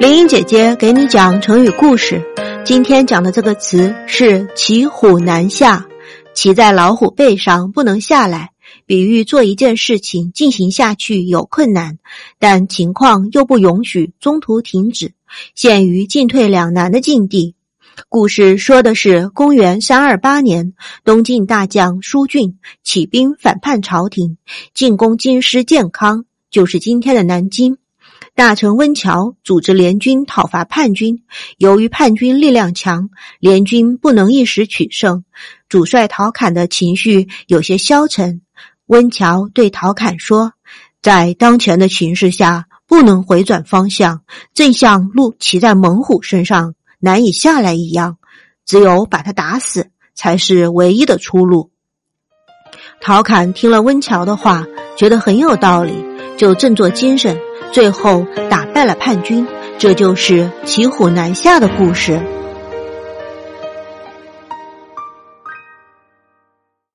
林英姐姐给你讲成语故事，今天讲的这个词是“骑虎难下”。骑在老虎背上不能下来，比喻做一件事情进行下去有困难，但情况又不允许中途停止，陷于进退两难的境地。故事说的是公元三二八年，东晋大将舒俊起兵反叛朝廷，进攻京师建康，就是今天的南京。大臣温峤组织联军讨伐叛军，由于叛军力量强，联军不能一时取胜，主帅陶侃的情绪有些消沉。温峤对陶侃说：“在当前的形势下，不能回转方向，正像鹿骑在猛虎身上难以下来一样，只有把他打死才是唯一的出路。”陶侃听了温峤的话，觉得很有道理，就振作精神。最后打败了叛军，这就是骑虎难下的故事。